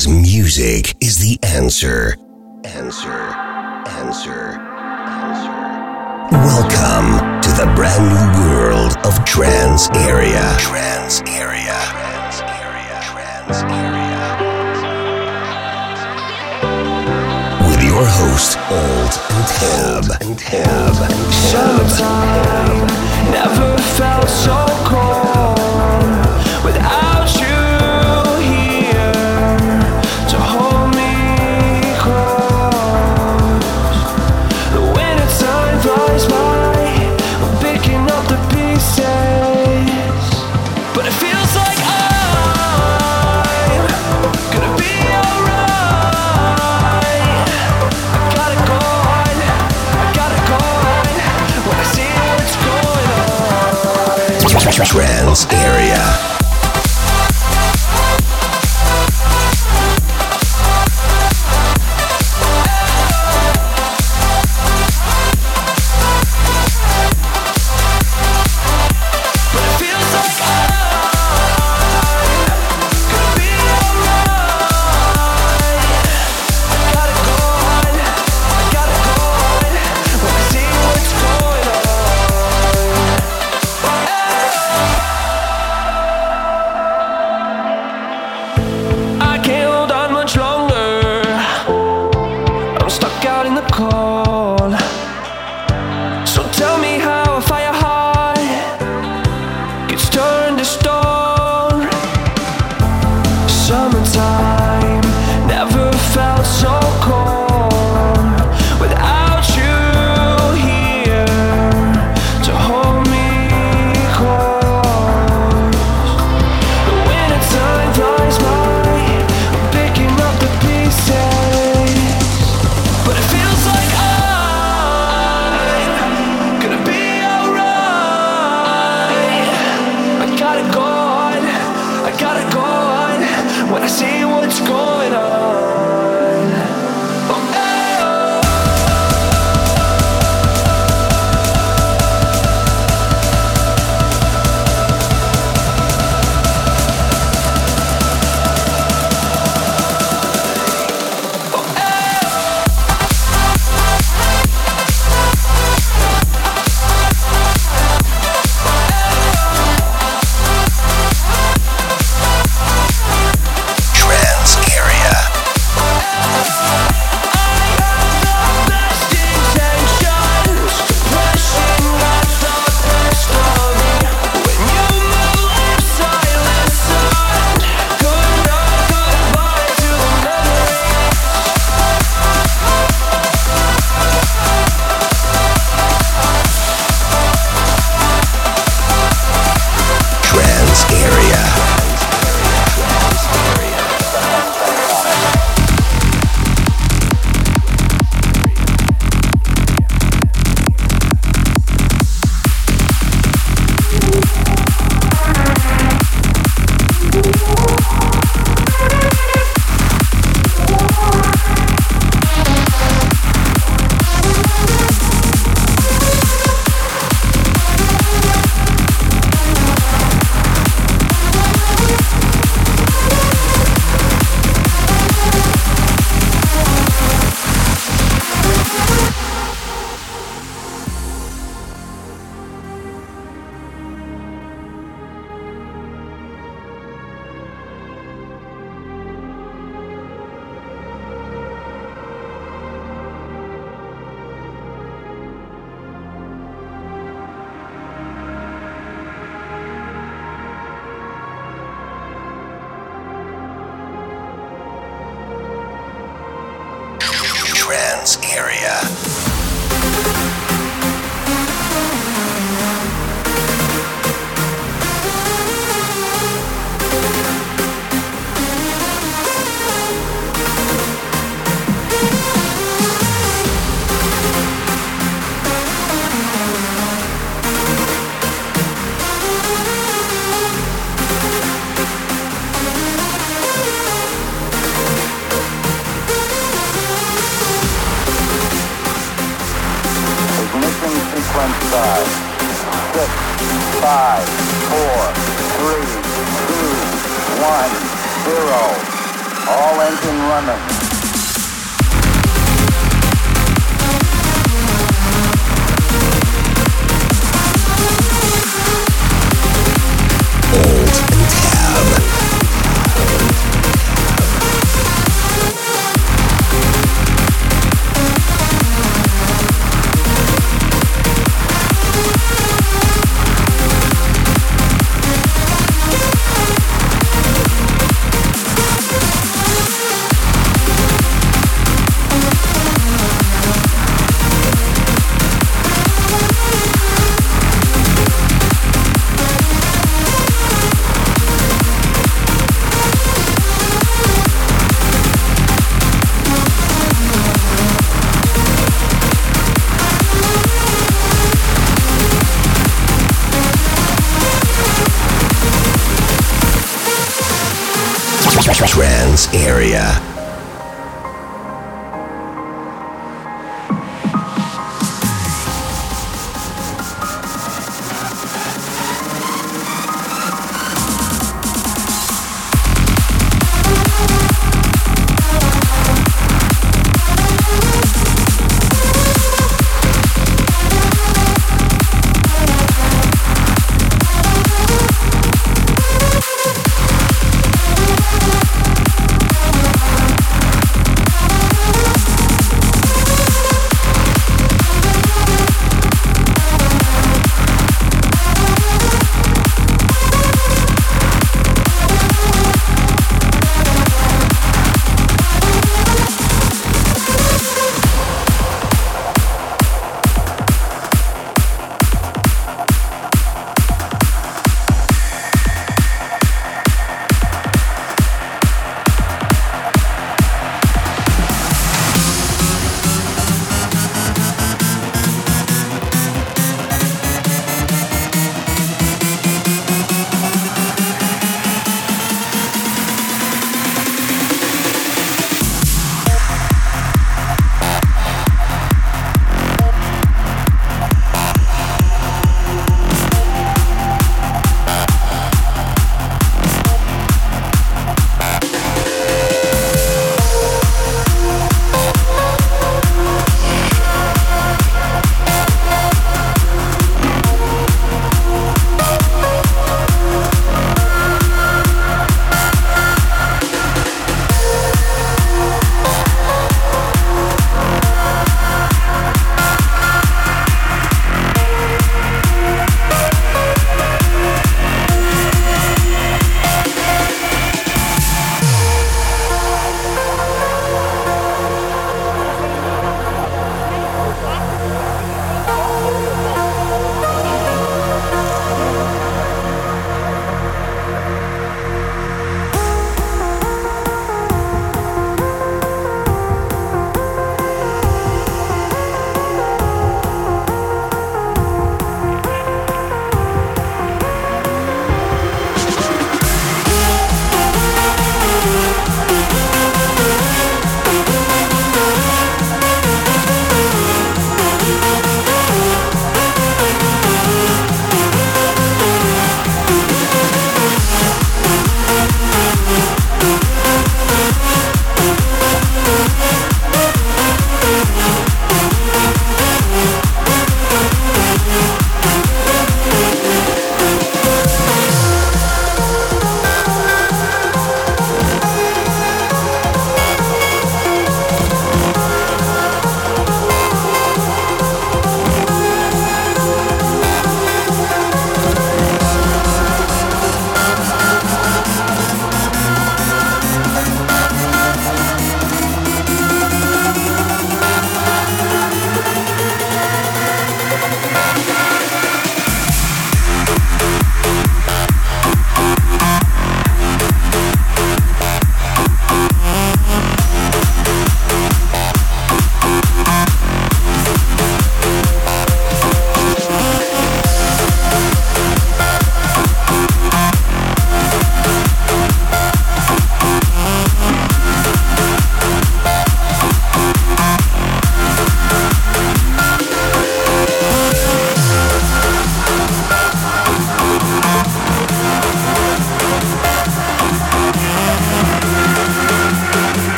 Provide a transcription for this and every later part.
because music is the answer. Answer. Answer. Answer. Welcome to the brand new world of Trance Area. Trance Area. Trance Area. Trance Area. With your host, Old and Tab. And Tab. Summertime never felt so cold. trance area.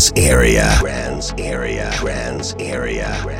Trance area. Trance area. Trance area. Trance area.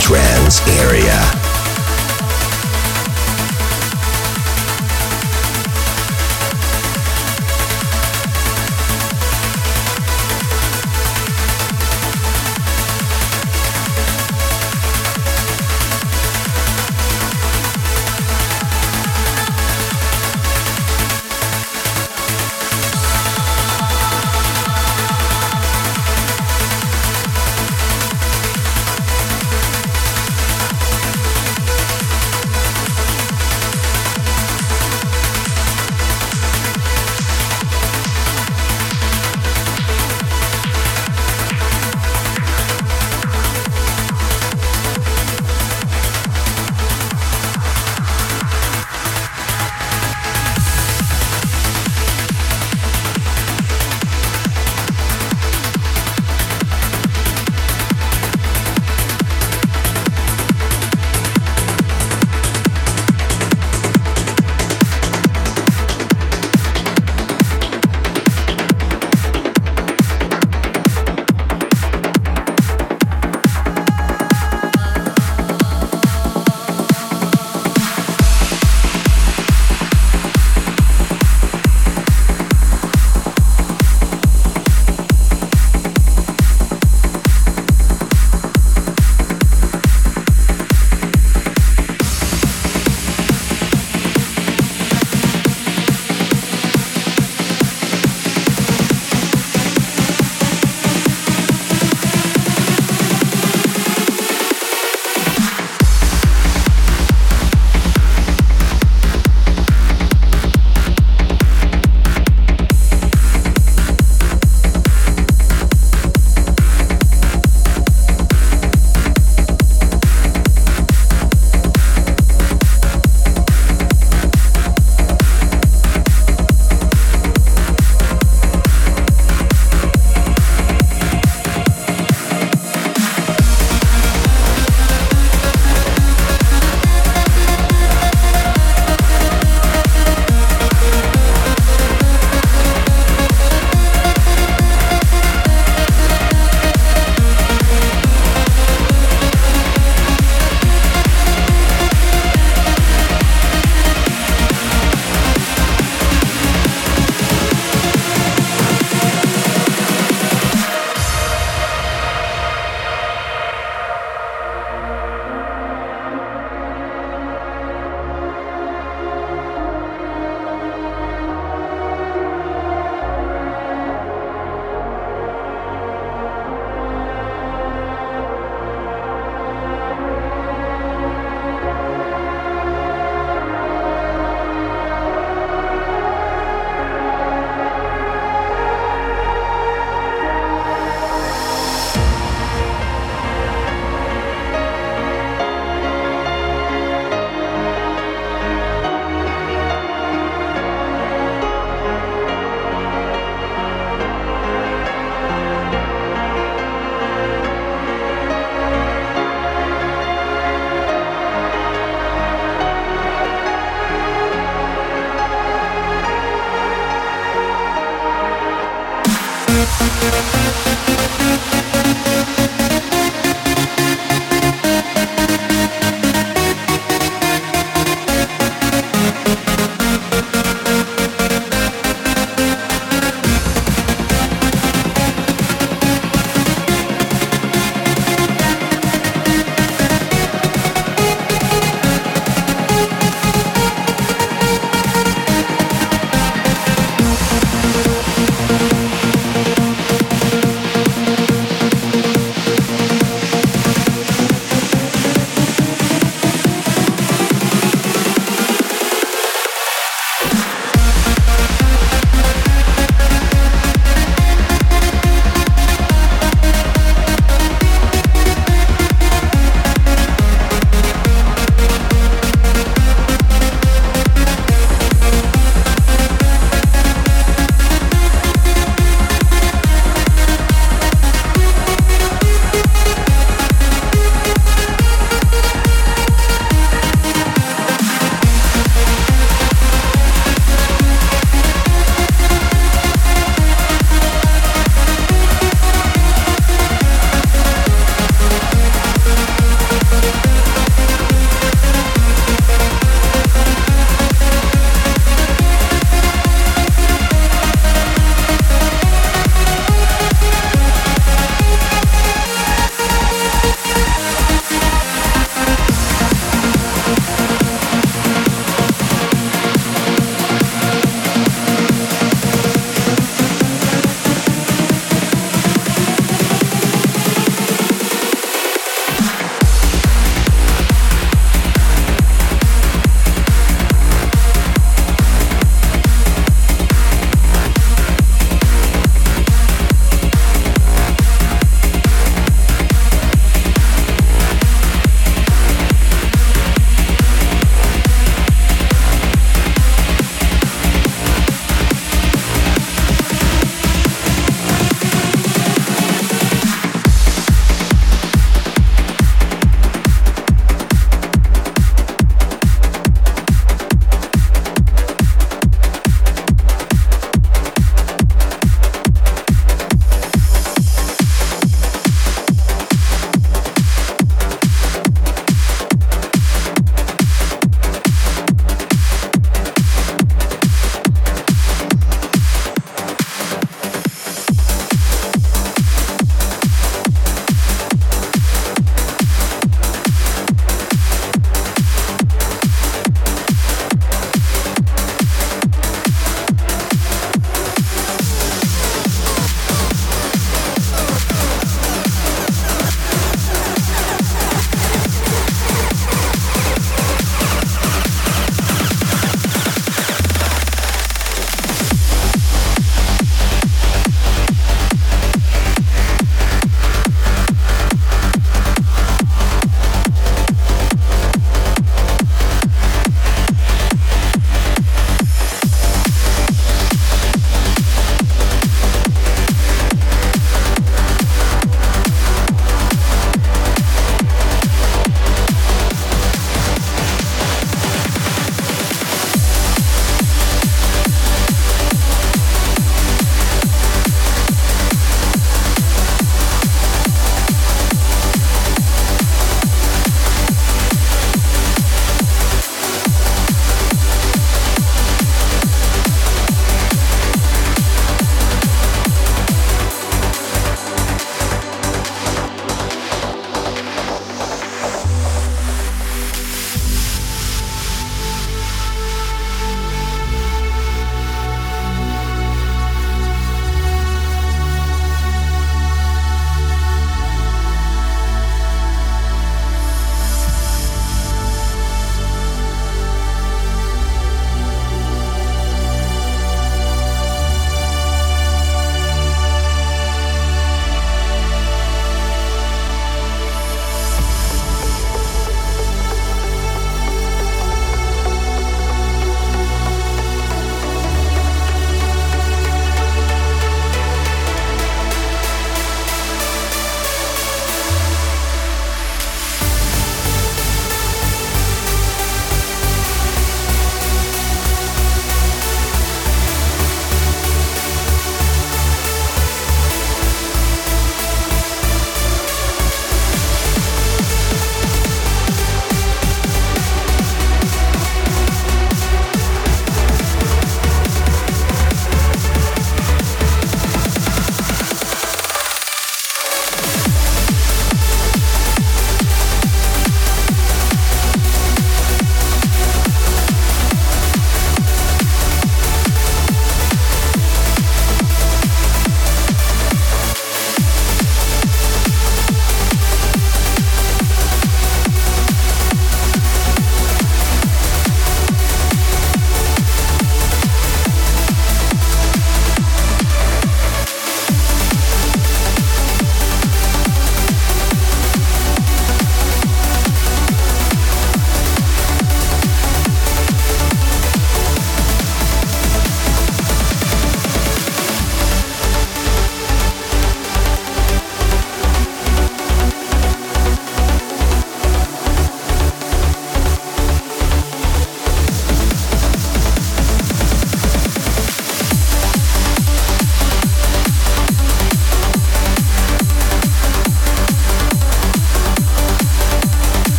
Trance Area.